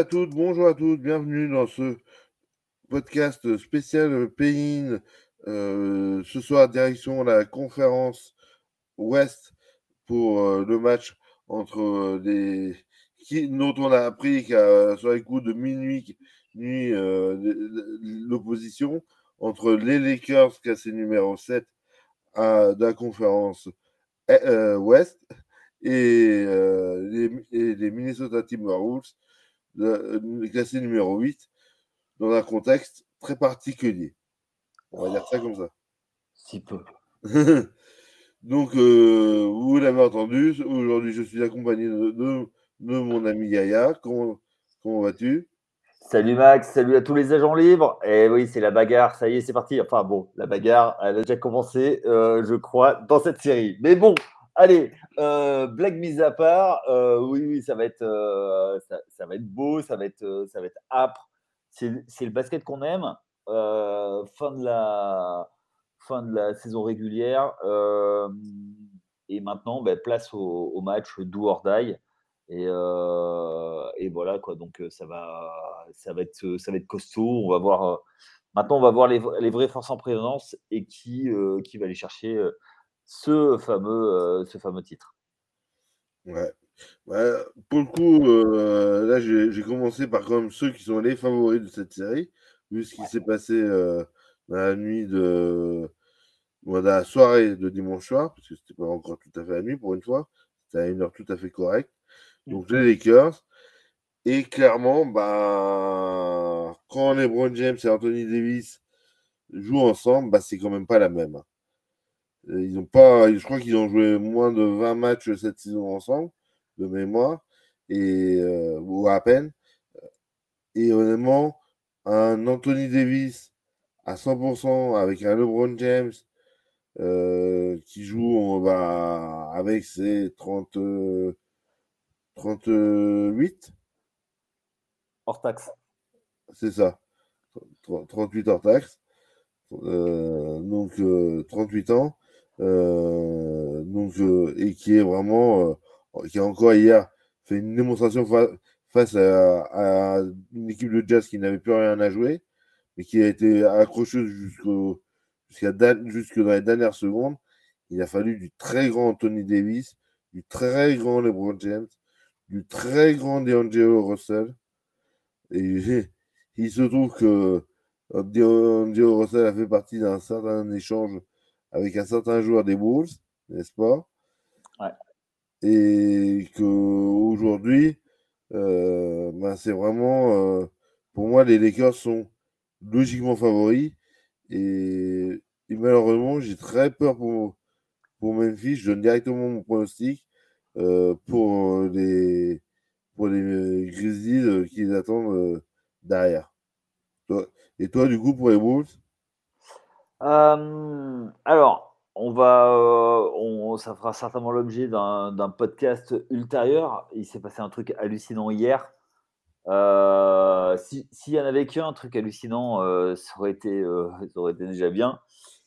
à bonjour à toutes, bienvenue dans ce podcast spécial Pays. Euh, ce soir, direction la conférence Ouest pour euh, le match entre des qui, dont on a appris qu'à sur les de minuit, nuit euh, l'opposition entre les Lakers, classé numéro 7 à, la conférence Ouest, et, les, les, Minnesota Timberwolves, classé numéro 8, dans un contexte très particulier. On va dire ça comme ça. Si peu. Donc, euh, vous l'avez entendu, aujourd'hui je suis accompagné de, de, mon ami Yaya. Comment, comment vas-tu? Salut Max, salut à tous les agents libres. Et eh oui, c'est la bagarre, ça y est, c'est parti. Enfin bon, la bagarre, elle a déjà commencé, euh, je crois, dans cette série. Mais bon, allez, euh, blague mise à part, euh, oui, oui, ça va être, ça, ça, va être beau, ça va être, ça va être âpre. C'est le basket qu'on aime. fin de la fin de la saison régulière. Euh, et maintenant, ben, place au, match do or die. Et, euh, et, voilà quoi. Donc ça va, ça va être, ça va être costaud. On va voir. maintenant, on va voir les, les, vraies forces en présence et qui, qui va aller chercher ce fameux, ce fameux titre. Ouais. pour le coup, là, j'ai commencé par comme ceux qui sont les favoris de cette série, vu ce qui s'est passé la nuit de. la soirée de dimanche soir, parce que c'était pas encore tout à fait la nuit pour une fois, c'était à une heure tout à fait correcte. Donc les Lakers. Et clairement, bah, quand LeBron James et Anthony Davis jouent ensemble, bah, c'est quand même pas la même. Hein. Ils ont pas, je crois qu'ils ont joué moins de 20 matchs cette saison ensemble, de mémoire, et, euh, ou à peine. Et honnêtement, un Anthony Davis à 100% avec un LeBron James euh, qui joue va avec ses 30, 38 hors taxe. C'est ça, 38 hors taxe. Euh, donc 38 euh, ans. Donc, et qui est vraiment, qui a encore hier fait une démonstration face à, une équipe de jazz qui n'avait plus rien à jouer mais qui a été accrocheuse jusqu'à jusque dans les dernières secondes. Il a fallu du très grand Anthony Davis, du très grand LeBron James, du très grand DeAngelo Russell. Et il se trouve que euh, DeAngelo Russell a fait partie d'un certain échange avec un certain joueur des Bulls, n'est-ce pas? Ouais. Et qu'aujourd'hui, euh, ben c'est vraiment, euh, pour moi, les Lakers sont logiquement favori. Et, malheureusement, j'ai très peur pour, pour Memphis. Je donne directement mon pronostic euh, pour, les, pour les Grizzlies euh, qui les attendent euh, derrière. Et toi, du coup, pour les Wolves? Alors, on va, on, ça fera certainement l'objet d'un podcast ultérieur. Il s'est passé un truc hallucinant hier. Euh, s'il y en avait qu'un truc hallucinant, euh, ça, aurait été, euh, ça aurait été déjà bien.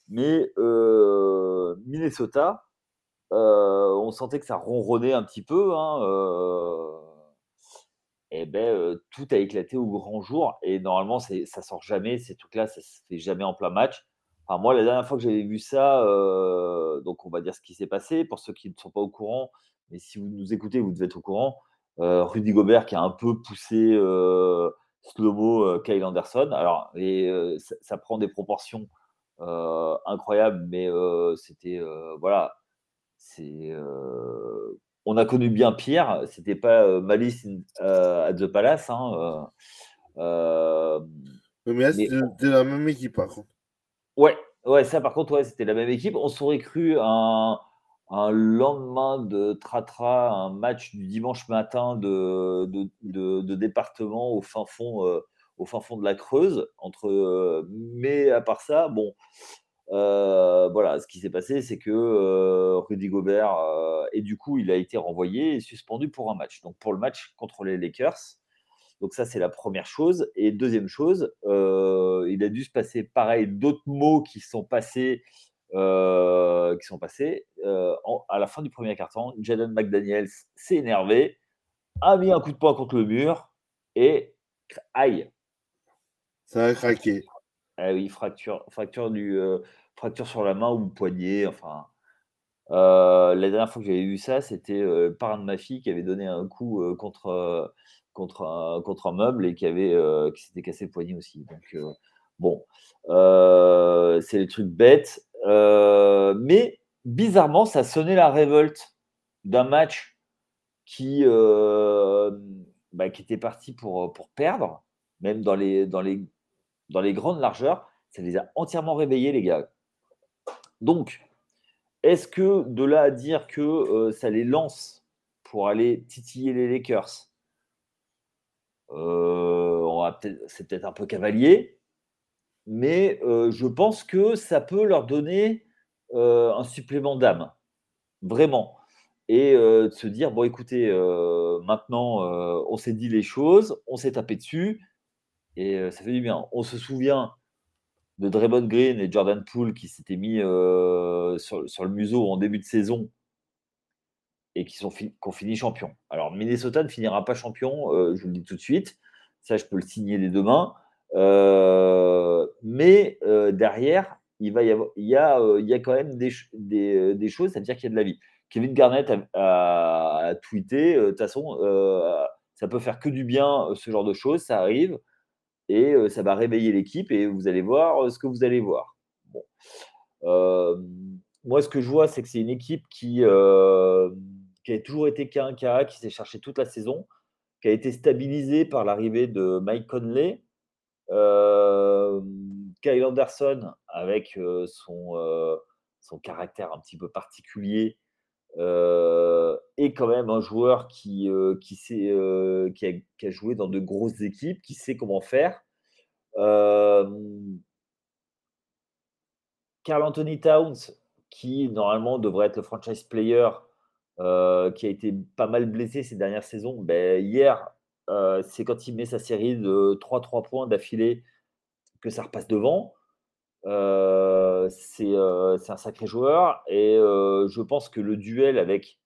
Mais Minnesota, on sentait que ça ronronnait un petit peu. Et ben, tout a éclaté au grand jour. Et normalement, ça sort jamais. Ces trucs-là, ça se fait jamais en plein match. Enfin, moi, la dernière fois que j'avais vu ça, donc on va dire ce qui s'est passé pour ceux qui ne sont pas au courant. Mais si vous nous écoutez, vous devez être au courant. Euh, Rudy Gobert qui a un peu poussé euh, euh, Kyle Anderson. Alors, et, ça, prend des proportions incroyables, mais c'était. voilà. C'est on a connu bien pire. C'était pas Malice at the Palace. Hein, mais là, c'était la même équipe, par contre. Ouais, ouais, ça, par contre, ouais, c'était la même équipe. On s'aurait cru un, lendemain de Tratra, un match du dimanche matin de, de, département au fin, fond, euh, au fin fond de la Creuse. Entre, euh, mais à part ça, bon, euh, voilà, ce qui s'est passé, c'est que Rudy Gobert, et du coup, il a été renvoyé et suspendu pour un match. Donc pour le match contre les Lakers. Donc ça, c'est la première chose. Et deuxième chose, il a dû se passer pareil d'autres mots qui sont passés euh, qui sont passés. Euh, à la fin du premier carton, Jaden McDaniels s'est énervé, a mis un coup de poing contre le mur et aïe. Ça a craqué. Ah oui, fracture, fracture, du, euh, fracture sur la main ou le poignet. Enfin, euh, la dernière fois que j'avais vu ça, c'était euh, le parrain de ma fille qui avait donné un coup contre, contre, un, meuble et qui, avait, qui s'était cassé le poignet aussi. Donc, bon, c'est les trucs bêtes. mais bizarrement, ça sonnait la révolte d'un match qui, bah, qui était parti pour, perdre, même dans les, dans les grandes largeurs, ça les a entièrement réveillés, les gars. Donc, est-ce que de là à dire que euh, ça les lance pour aller titiller les Lakers, euh, c'est peut-être un peu cavalier, mais euh, je pense que ça peut leur donner un supplément d'âme, vraiment. Et de se dire, bon écoutez, maintenant on s'est dit les choses, on s'est tapé dessus, et ça fait du bien. On se souvient de Draymond Green et Jordan Poole qui s'étaient mis sur, le museau en début de saison et qui, sont ont fini champion. Alors, Minnesota ne finira pas champion, je vous le dis tout de suite. Ça, je peux le signer dès demain. mais derrière, il, va y avoir, il, y a, il y a quand même des, des, choses, c'est-à-dire qu'il y a de la vie. Kevin Garnett a, a tweeté, de toute façon, ça peut faire que du bien, ce genre de choses, ça arrive et ça va réveiller l'équipe et vous allez voir ce que vous allez voir. moi, ce que je vois, c'est que c'est une équipe qui, qui a toujours été K1K, qui s'est cherché toute la saison, qui a été stabilisée par l'arrivée de Mike Conley, Kyle Anderson avec son, son caractère un petit peu particulier euh, et quand même un joueur qui, euh, euh, qui, a, qui, a, joué dans de grosses équipes, qui sait comment faire. Carl Anthony Towns, qui normalement devrait être le franchise player, qui a été pas mal blessé ces dernières saisons, ben, hier, c'est quand il met sa série de 3-3 points d'affilée que ça repasse devant. Euh, euh, c'est un sacré joueur et euh, je pense que le duel avec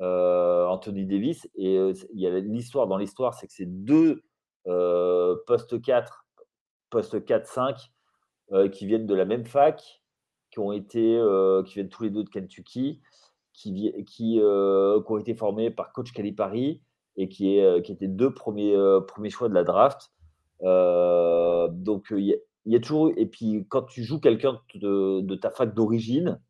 Anthony Davis, et il y a l'histoire dans l'histoire, c'est que c'est deux poste 4, poste 4-5 qui viennent de la même fac, qui ont été, qui viennent tous les deux de Kentucky, qui, qui, ont été formés par coach Calipari et qui, qui étaient deux premiers, premiers choix de la draft. donc, il y a toujours. Et puis, quand tu joues quelqu'un de, ta fac d'origine,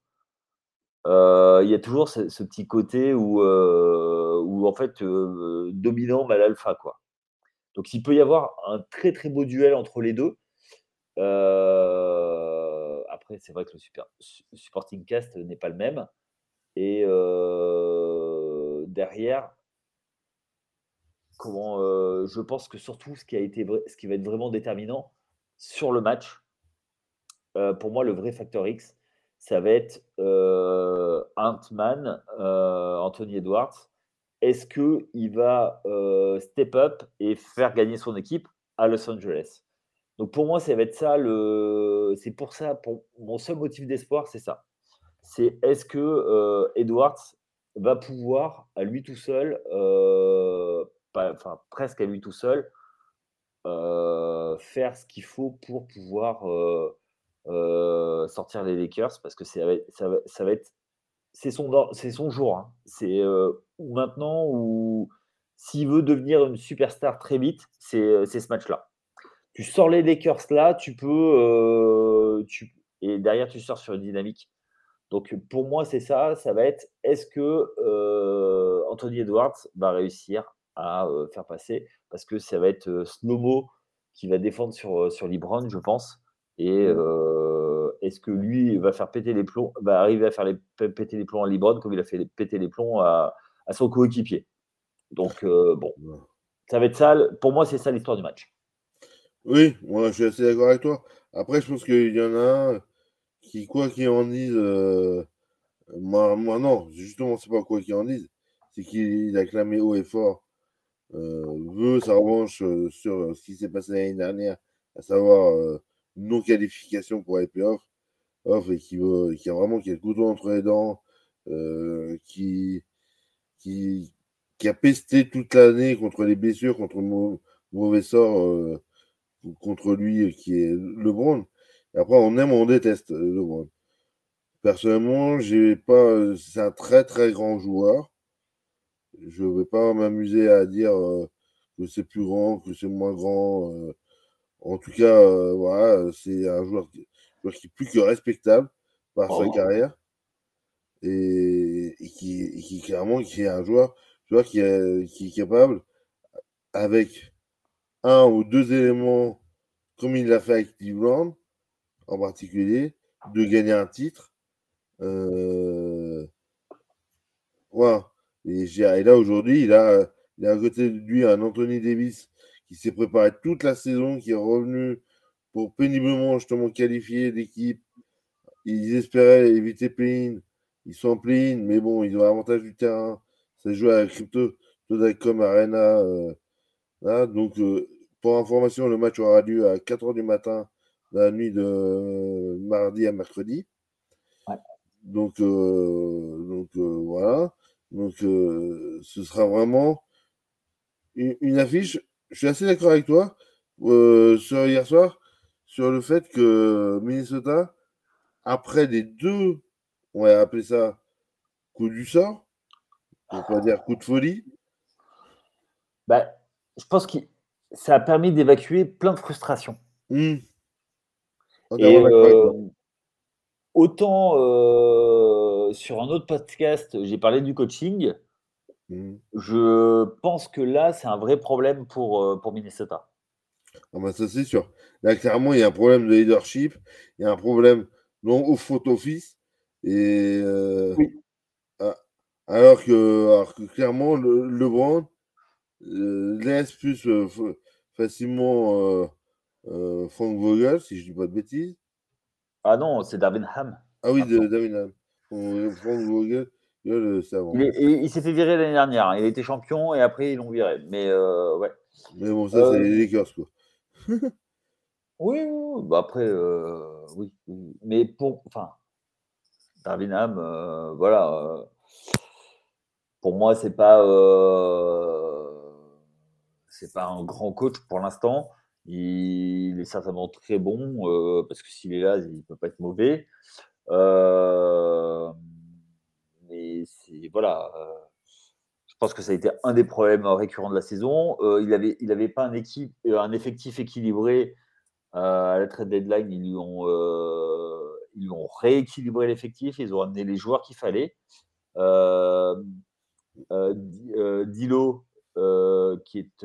euh, il y a toujours ce, petit côté où, euh, en fait, euh, dominant mal alpha. Quoi. Donc, il peut y avoir un très très beau duel entre les deux. après, c'est vrai que le supporting cast n'est pas le même. Et derrière, comment, je pense que surtout ce qui, a été, ce qui va être vraiment déterminant, sur le match, euh, pour moi, le vrai facteur X, ça va être euh, Ant-Man, euh, Anthony Edwards. Est-ce qu'il va step up et faire gagner son équipe à Los Angeles? Donc pour moi, ça va être ça. Le... C'est pour ça, mon seul motif d'espoir, c'est ça. C'est est-ce que Edwards va pouvoir à lui tout seul, enfin presque à lui tout seul, euh, faire ce qu'il faut pour pouvoir euh, euh, sortir les Lakers? Parce que ça va, ça va, être c'est son, c'est son jour. Hein. C'est maintenant ou s'il veut devenir une superstar très vite, c'est, ce match-là. Tu sors les Lakers là, tu peux, tu, et derrière tu sors sur une dynamique. Donc pour moi c'est ça, ça va être est-ce que Anthony Edwards va réussir à faire passer? Parce que ça va être Snowmo qui va défendre sur, sur Libron, je pense. Et mmh. est-ce que lui va faire péter les plombs, va arriver à faire les, péter les plombs à Libron comme il a fait péter les plombs à, à son coéquipier? Donc, bon, ça va être ça. Pour moi, c'est ça l'histoire du match. Oui, moi, je suis assez d'accord avec toi. Après, je pense qu'il y en a un qui, quoi qu'il en dise, moi, moi, non, justement, c'est pas quoi qu'il en dise, c'est qu'il a clamé haut et fort euh, veut sa revanche euh, sur euh, ce qui s'est passé l'année dernière, à savoir non-qualification pour les playoffs, off, et qui, veut, qui a vraiment qui a le couteau entre les dents, qui, qui, qui a pesté toute l'année contre les blessures, contre mauvais sort contre lui qui est LeBron. Après, on aime ou on déteste LeBron. Personnellement, j'ai pas. C'est un très très grand joueur. Je ne vais pas m'amuser à dire que c'est plus grand, que c'est moins grand. En tout cas, voilà, c'est un joueur qui, qui, est plus que respectable par sa carrière. Et, qui, qui, clairement qui est un joueur, joueur qui, est, qui est capable, avec un ou deux éléments, comme il l'a fait avec Cleveland en particulier, de gagner un titre. Euh. Et, là, aujourd'hui, il a, il a à côté de lui un Anthony Davis qui s'est préparé toute la saison, qui est revenu pour péniblement justement qualifier l'équipe. Ils espéraient éviter play Ils sont en play mais bon, ils ont l'avantage du terrain. Ça joue à Crypto comme Arena. Euh, donc, euh, pour information, le match aura lieu à 4h du matin, la nuit de mardi à mercredi. Donc, euh, donc voilà. Donc, ce sera vraiment une, affiche. Je suis assez d'accord avec toi sur hier soir sur le fait que Minnesota, après les deux, on va appeler ça coup du sort, on va dire coup de folie. Bah, je pense que ça a permis d'évacuer plein de frustrations. Mmh. Euh, autant euh, sur un autre podcast, j'ai parlé du coaching. Mmh. Je pense que là, c'est un vrai problème pour, euh, pour Minnesota. Ah bah, ça, c'est sûr. Là, clairement, il y a un problème de leadership, il y a un problème non au front office. Et, alors, que, clairement, le, LeBron euh, laisse plus euh, facilement euh, Frank Vogel, si je ne dis pas de bêtises. Ah non, c'est Darwin Ham. Ah oui, Darwin Ham. Frank Vogel, il, il s'est fait virer l'année dernière. Hein. Il été champion et après ils l'ont viré. Mais ouais. Mais bon, ça, c'est les Lakers, quoi. oui, oui, bah après, oui, Mais pour. Enfin, Darwin Ham, voilà. pour moi, c'est pas c'est pas un grand coach pour l'instant. Il, est certainement très bon euh, parce que s'il est là, il peut pas être mauvais. Euh, mais voilà. Euh, je pense que ça a été un des problèmes récurrents de la saison. il avait, il avait pas un effectif équilibré à la trade deadline. Ils lui ont, ils ont rééquilibré l'effectif. Ils ont amené les joueurs qu'il fallait. Dilo, qui, est,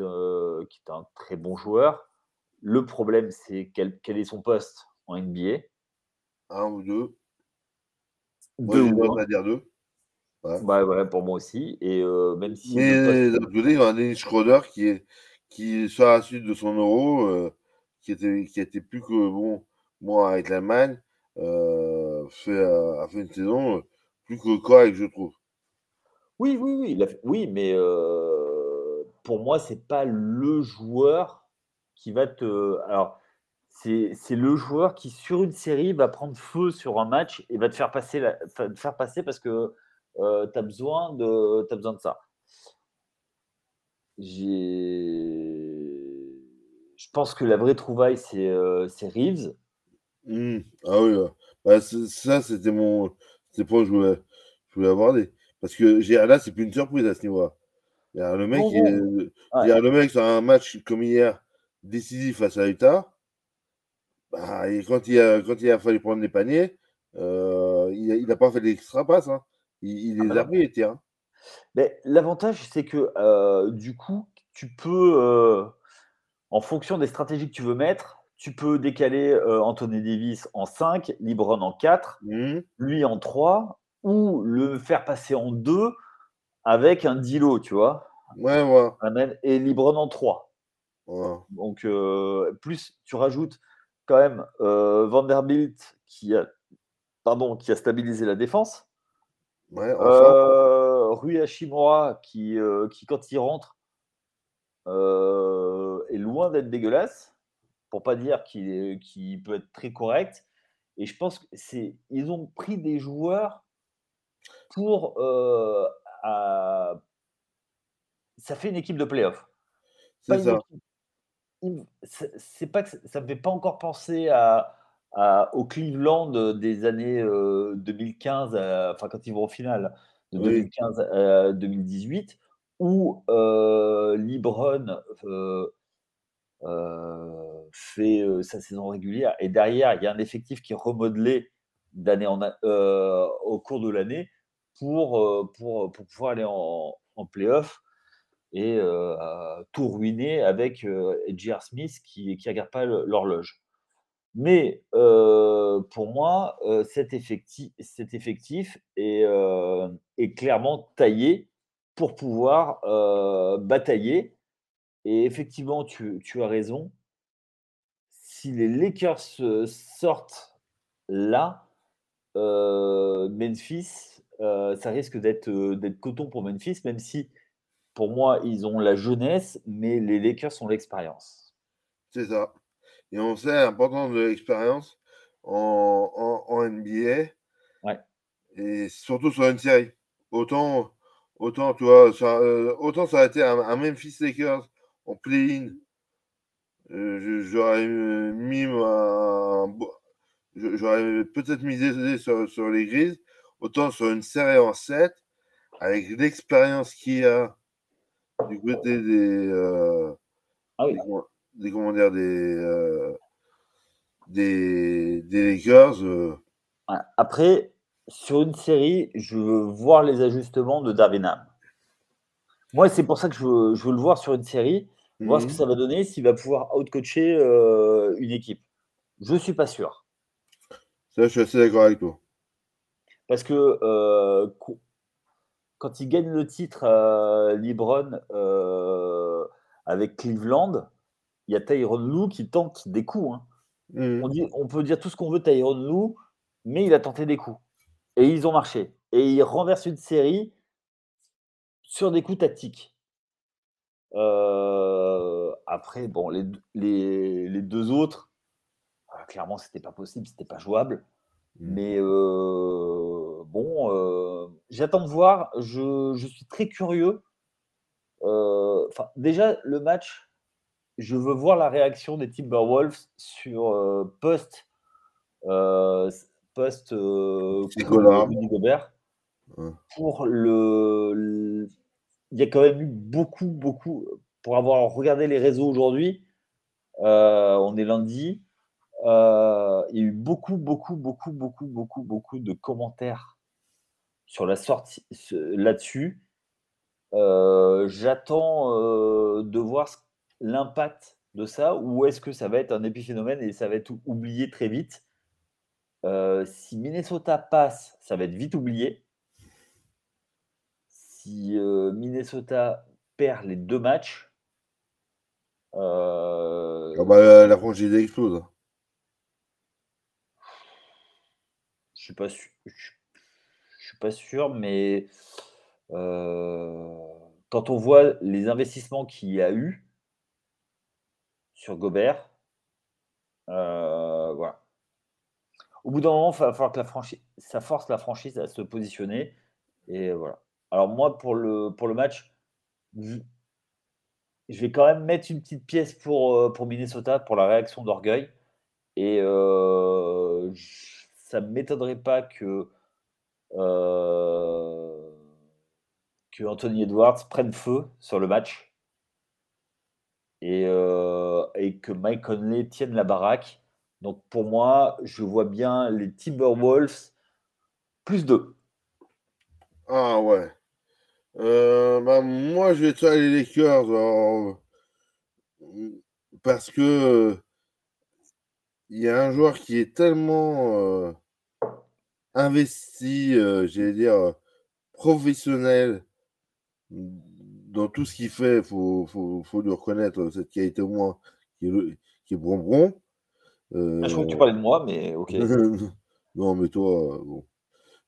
qui est un très bon joueur. Le problème, c'est quel, quel, est son poste en NBA Un ou deux. Deux ou on va dire deux. Ouais. Bah, pour moi aussi. Et euh, même si. Mais d'un côté, il y a un Dennis Schroeder qui est qui sur la suite de son euro, qui était qui été plus que bon, moi avec l'Allemagne, fait, a fait une saison plus que correcte, je trouve. Oui, oui, oui, oui, mais pour moi, c'est pas le joueur qui va te. Alors, c'est le joueur qui, sur une série, va prendre feu sur un match et va te faire passer, la, faire passer parce que euh, tu as, besoin de, as besoin de ça. Je pense que la vraie trouvaille, c'est euh, Reeves. Mmh. Ah oui, bah, ça, c'était mon. C'était pas que je voulais, je voulais aborder. Parce que là, c'est plus une surprise à ce niveau-là. Le mec, il y a le mec sur un match comme hier, décisif face à Utah. Bah, et quand, il a, quand il a fallu prendre les paniers, euh, il n'a pas fait l'extra passe. Hein. Il, ah les bah a pris les tirs. Mais l'avantage, c'est que euh, du coup, tu peux, euh, en fonction des stratégies que tu veux mettre, tu peux décaler Anthony Davis en 5, Libron en 4, mmh. lui en 3, ou le faire passer en 2 avec un Dilo, tu vois. Ouais, ouais. Et Libron en 3. Donc, euh, plus tu rajoutes quand même euh, Vanderbilt qui a, pardon, qui a stabilisé la défense. Ouais, euh, Rui Hashimura qui, qui, quand il rentre, est loin d'être dégueulasse, pour pas dire qu'il peut être très correct. Et je pense qu'ils ont pris des joueurs pour ça fait une équipe de playoff. Ça. C'est pas que ça me fait pas encore penser à, au Cleveland des années 2015, enfin quand ils vont au final de 2015 à 2018, où Libron fait sa saison régulière et derrière il y a un effectif qui est remodelé d'année en au cours de l'année pour, pour, pour pouvoir aller en, en playoff et tout ruiner avec J.R. Smith qui ne regarde pas l'horloge. Mais pour moi, cet effectif, cet effectif est, est, clairement taillé pour pouvoir batailler. Et effectivement, tu, tu, as raison. Si les Lakers sortent là, Memphis, ça risque d'être coton pour Memphis, même si pour moi, ils ont la jeunesse, mais les Lakers ont l'expérience. C'est ça. Et on sait l'importance de l'expérience en, en, NBA. Ouais. Et surtout sur une série. Autant, autant, tu vois, ça, euh, autant ça a été un, Memphis Lakers en play-in. Euh, j'aurais mis J'aurais peut-être misé sur, sur les grises. Autant sur une série en 7, avec l'expérience qu'il y a du côté des, euh, ah des, des, des, euh, des, des, Lakers. Euh. Après, sur une série, je veux voir les ajustements de Darvinham. Moi, c'est pour ça que je veux, je veux, le voir sur une série, voir ce que mhm. ça va donner, s'il va pouvoir outcoacher euh, une équipe. Je ne suis pas sûr. Ça, je suis assez d'accord avec toi. Parce que euh, quand il gagne le titre euh, Libron euh, avec Cleveland, il y a Tyron Lou qui tente des coups. Hein. Mmh. On, dit, on peut dire tout ce qu'on veut Tyron Lou, mais il a tenté des coups. Et ils ont marché. Et il renverse une série sur des coups tactiques. Euh, après, bon, les, les, les deux autres, clairement, c'était pas possible, c'était pas jouable. Mmh. Mais bon, euh, j'attends de voir. Je, suis très curieux. Euh, déjà, le match, je veux voir la réaction des Timberwolves sur euh, post post Gobert. Pour le, il y a quand même eu beaucoup, beaucoup. Pour avoir regardé les réseaux aujourd'hui, on est lundi. il y a eu beaucoup, beaucoup, beaucoup, beaucoup, beaucoup, beaucoup de commentaires sur la sortie là-dessus. Euh, j'attends euh, de voir l'impact de ça ou est-ce que ça va être un épiphénomène et ça va être oublié très vite? Euh, si Minnesota passe, ça va être vite oublié. Si Minnesota perd les deux matchs, ah bah, la franchise explose. Je suis pas sûr pas sûr, mais quand on voit les investissements qu'il y a eu sur Gobert, voilà. Au bout d'un moment, il va falloir que la franchise, ça force la franchise à se positionner. Et voilà. Alors moi, pour le, pour le match, je vais quand même mettre une petite pièce pour, pour Minnesota, pour la réaction d'orgueil. Et ça ne m'étonnerait pas que que Anthony Edwards prenne feu sur le match et, euh, et, que Mike Conley tienne la baraque. Donc pour moi, je vois bien les Timberwolves plus deux. Ah ouais. Euh, bah, moi, je vais être les Lakers parce que il y a un joueur qui est tellement investi, euh, j'allais dire, euh, professionnel dans tout ce qu'il fait. Il faut, faut, faut, lui reconnaître euh, cette qualité au moins qui est, qui est bronbron. Euh... Ah, je crois que tu parlais de moi, mais ok. non, mais toi, bon.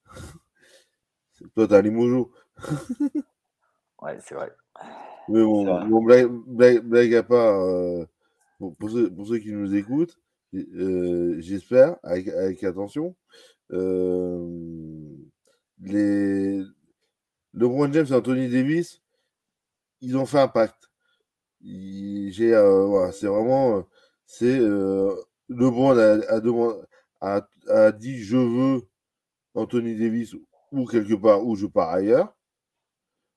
toi, t'as Limojo. ouais, c'est vrai. Mais bon, bon blague, blague, blague, à part, euh, pour, ceux, pour, ceux, qui nous écoutent, j'espère, avec, avec attention, les LeBron James et Anthony Davis, ils ont fait un pacte. j'ai, voilà, c'est vraiment, c'est LeBron a, dit je veux Anthony Davis ou quelque part où je pars ailleurs.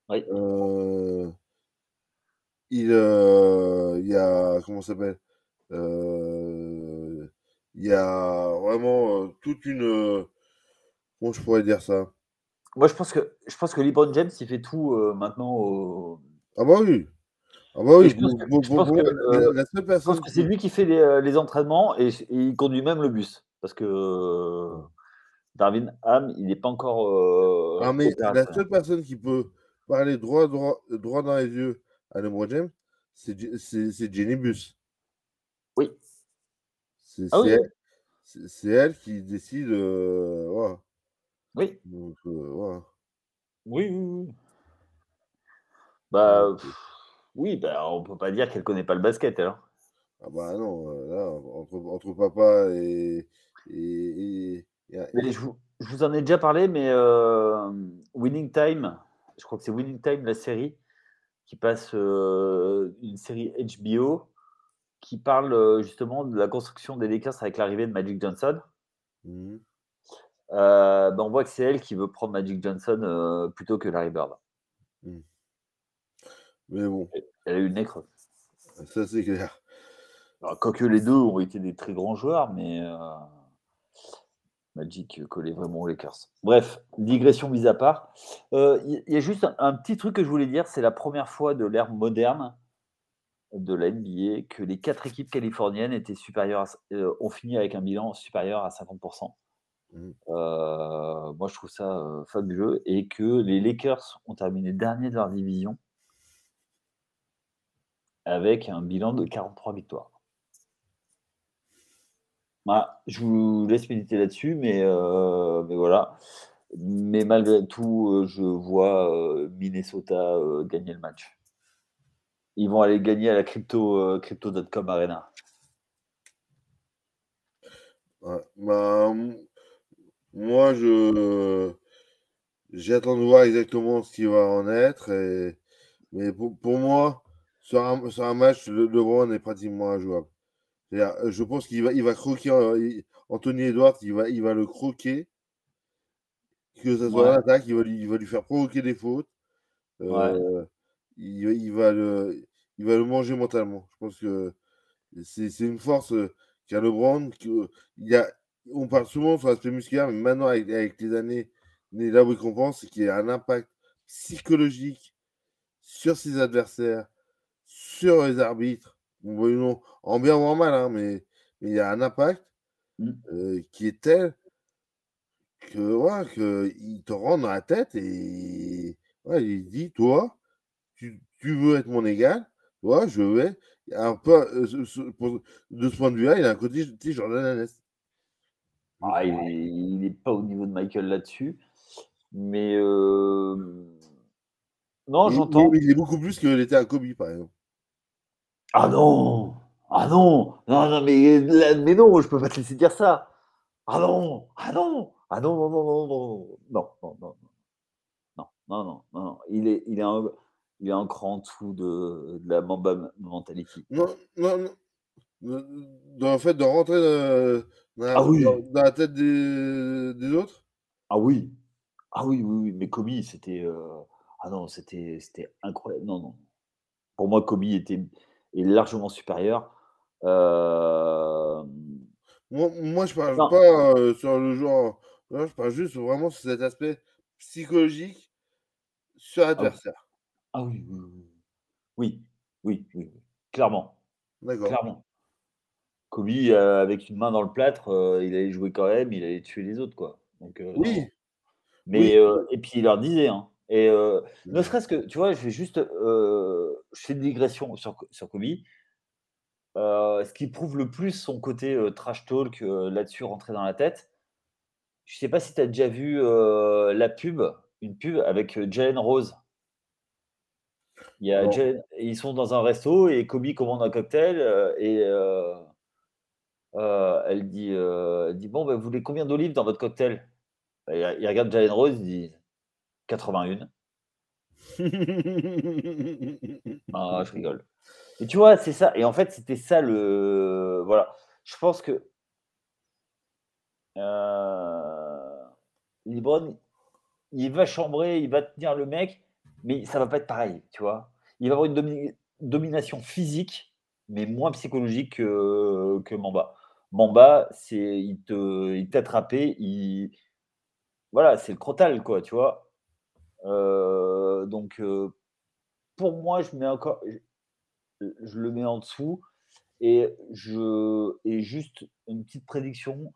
Oui. Euh, il, euh, il y a comment s'appelle euh, Il y a vraiment toute une comment je pourrais dire ça? Moi, je pense que je pense que LeBron James il fait tout maintenant. Au... Ah bah oui. Ah bah oui. Je pense que c'est lui qui fait les, les entraînements et, et, il conduit même le bus parce que Darwin Ham, il n'est pas encore. Euh, ah, mais la seule personne qui peut parler droit, droit, droit dans les yeux à LeBron James, c'est Jenny Bus. Oui. C'est ah elle, elle, qui décide. Euh, Oui. Donc, euh, Oui, oui, oui. Bah, oui, bah, on peut pas dire qu'elle connaît pas le basket alors. Ah bah non, là, entre, entre papa et, et, je, vous, en ai déjà parlé, mais euh, Winning Time, je crois que c'est Winning Time, la série, qui passe euh, une série HBO qui parle euh, justement de la construction des Lakers avec l'arrivée de Magic Johnson. Mmh. Ben, on voit que c'est elle qui veut prendre Magic Johnson plutôt que Larry Bird. Mmh. Mais bon. Elle a eu le nez creux. Ça, c'est clair. quoique les deux ont été des très grands joueurs, mais. Magic collait vraiment aux Lakers. Bref, digression mise à part. Il euh, y, a juste un, petit truc que je voulais dire c'est la première fois de l'ère moderne de la NBA que les quatre équipes californiennes étaient supérieures euh, ont fini avec un bilan supérieur à 50%. Mmh. Euh, moi, je trouve ça fabuleux. Et que les Lakers ont terminé dernier de leur division avec un bilan de 43 victoires. Bah, je vous laisse méditer là-dessus, mais, euh, mais voilà. Mais malgré tout, euh, je vois euh, Minnesota gagner le match. Ils vont aller gagner à la crypto, crypto.com Arena. Bah, moi, je j'attends de voir exactement ce qui va en être. Et... Mais pour, moi, sur un, sur un match, le LeBron est pratiquement injouable. Euh, je pense qu'il va, il va croquer euh, Anthony Edwards, il va, il va le croquer. Que ce soit l'attaque, il va, lui, il va lui faire provoquer des fautes. Euh, il, va le, il va le manger mentalement. Je pense que c'est, une force qu'a LeBron. il y a, on parle souvent sur l'aspect musculaire, mais maintenant, avec, les années, là où il compense, c'est qu'il y a un impact psychologique sur ses adversaires, sur les arbitres en bien ou en mal, hein, mais il y a un impact mmh. euh, qui est tel que ouais, que il te rend dans la tête et ouais, il dit toi, tu, tu, veux être mon égal, toi, je vais. Un peu, euh, de ce point de vue-là, il a un côté Jordan ah, il n'est pas au niveau de Michael là-dessus, mais euh... non, j'entends. Il, il, est beaucoup plus que l'était à Kobe, par exemple. Ah non Ah non Non, non, mais, mais non, je peux pas te laisser dire ça. Ah non Ah non Ah non, non, non, non, non, non, non, non, non, non, non, non, Il est, il est un, il est un cran en dessous de, de la Mamba mentality. Non, non, non. Dans le fait de rentrer dans, la, ah oui. dans, la tête des, des, autres? Ah oui. Ah oui, oui, oui. Mais Kobe, c'était. Ah non, c'était incroyable. Non, non. Pour moi, Kobe était est largement supérieur. Euh... Moi, moi, je parle pas euh, sur le genre. je parle juste vraiment sur cet aspect psychologique sur ah l'adversaire. Ah, oui, oui, oui, oui, clairement. D'accord. Clairement. Kobe, euh, avec une main dans le plâtre, euh, il allait jouer quand même, il allait tuer les autres, quoi. Donc, oui. Mais, et puis il leur disait, hein, et euh, ne serait-ce que, tu vois, je vais juste. Euh, je fais une digression sur, sur Kobe. Euh, ce qui prouve le plus son côté trash talk là-dessus, rentrer dans la tête. Je ne sais pas si tu as déjà vu la pub, une pub avec Jalen Rose. Il y a ils sont dans un resto et Kobe commande un cocktail et elle, dit, dit Bon, ben, vous voulez combien d'olives dans votre cocktail? Il regarde Jalen Rose, il dit 81. ah, je rigole. Et tu vois, c'est ça. Et en fait, c'était ça le. Voilà. Je pense que. Euh... Libron, il va chambrer, il va tenir le mec, mais ça va pas être pareil, tu vois. Il va avoir une domination physique, mais moins psychologique que, Mamba. Mamba, c'est il te il il voilà, c'est le crotal quoi, tu vois. Euh, donc euh, pour moi, je mets encore je, le mets en dessous et je et juste une petite prédiction,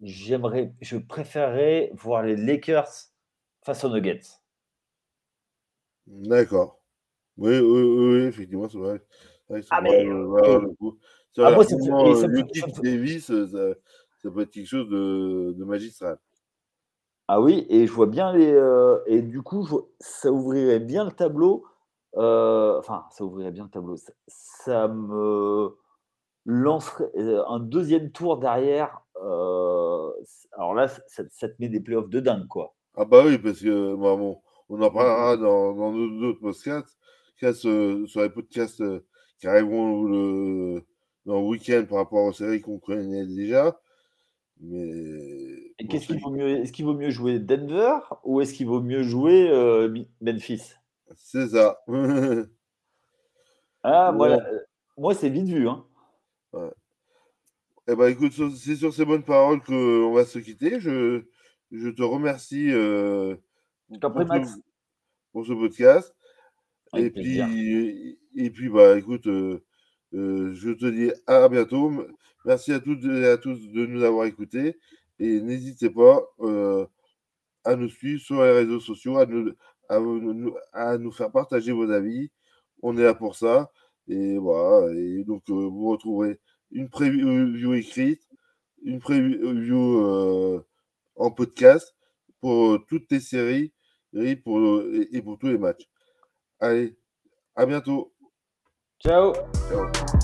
j'aimerais je préférerais voir les Lakers face aux Nuggets. D'accord. Oui, oui, oui, effectivement, c'est vrai. ah, mais, le coup. Ah, moi, c'est euh, Davis, ça, ça, peut être quelque chose de, de, magistral. Ah oui, et je vois bien les. Euh, et du coup, ça ouvrirait bien le tableau. Euh, enfin, ça ouvrirait bien le tableau. Ça, me lancerait un deuxième tour derrière. alors là, ça, ça, te met des playoffs de dingue, quoi. Ah bah oui, parce que bah bon, on en parlera dans, dans d'autres podcasts, sur les podcasts qui arriveront le, dans le week-end par rapport aux séries qu'on connaît déjà. Mais. qu'est-ce qu'il vaut mieux Est-ce qu'il vaut mieux jouer Denver ou est-ce qu'il vaut mieux jouer euh, Memphis? C'est ça. ah, moi, moi c'est vite vu. Hein. Eh ben, écoute, c'est sur ces bonnes paroles qu'on va se quitter. Je, je te remercie euh, pour, ce, pour, ce, podcast. et puis, et puis, bah, écoute, euh, euh, je te dis à bientôt. Merci à toutes et à tous de nous avoir écoutés. Et n'hésitez pas euh, à nous suivre sur les réseaux sociaux, à nous, à, nous faire partager vos avis. On est là pour ça. Et voilà. Et donc, vous retrouverez une preview écrite, une preview en podcast pour toutes les séries et pour, et pour tous les matchs. Allez, à bientôt. Ciao. Ciao.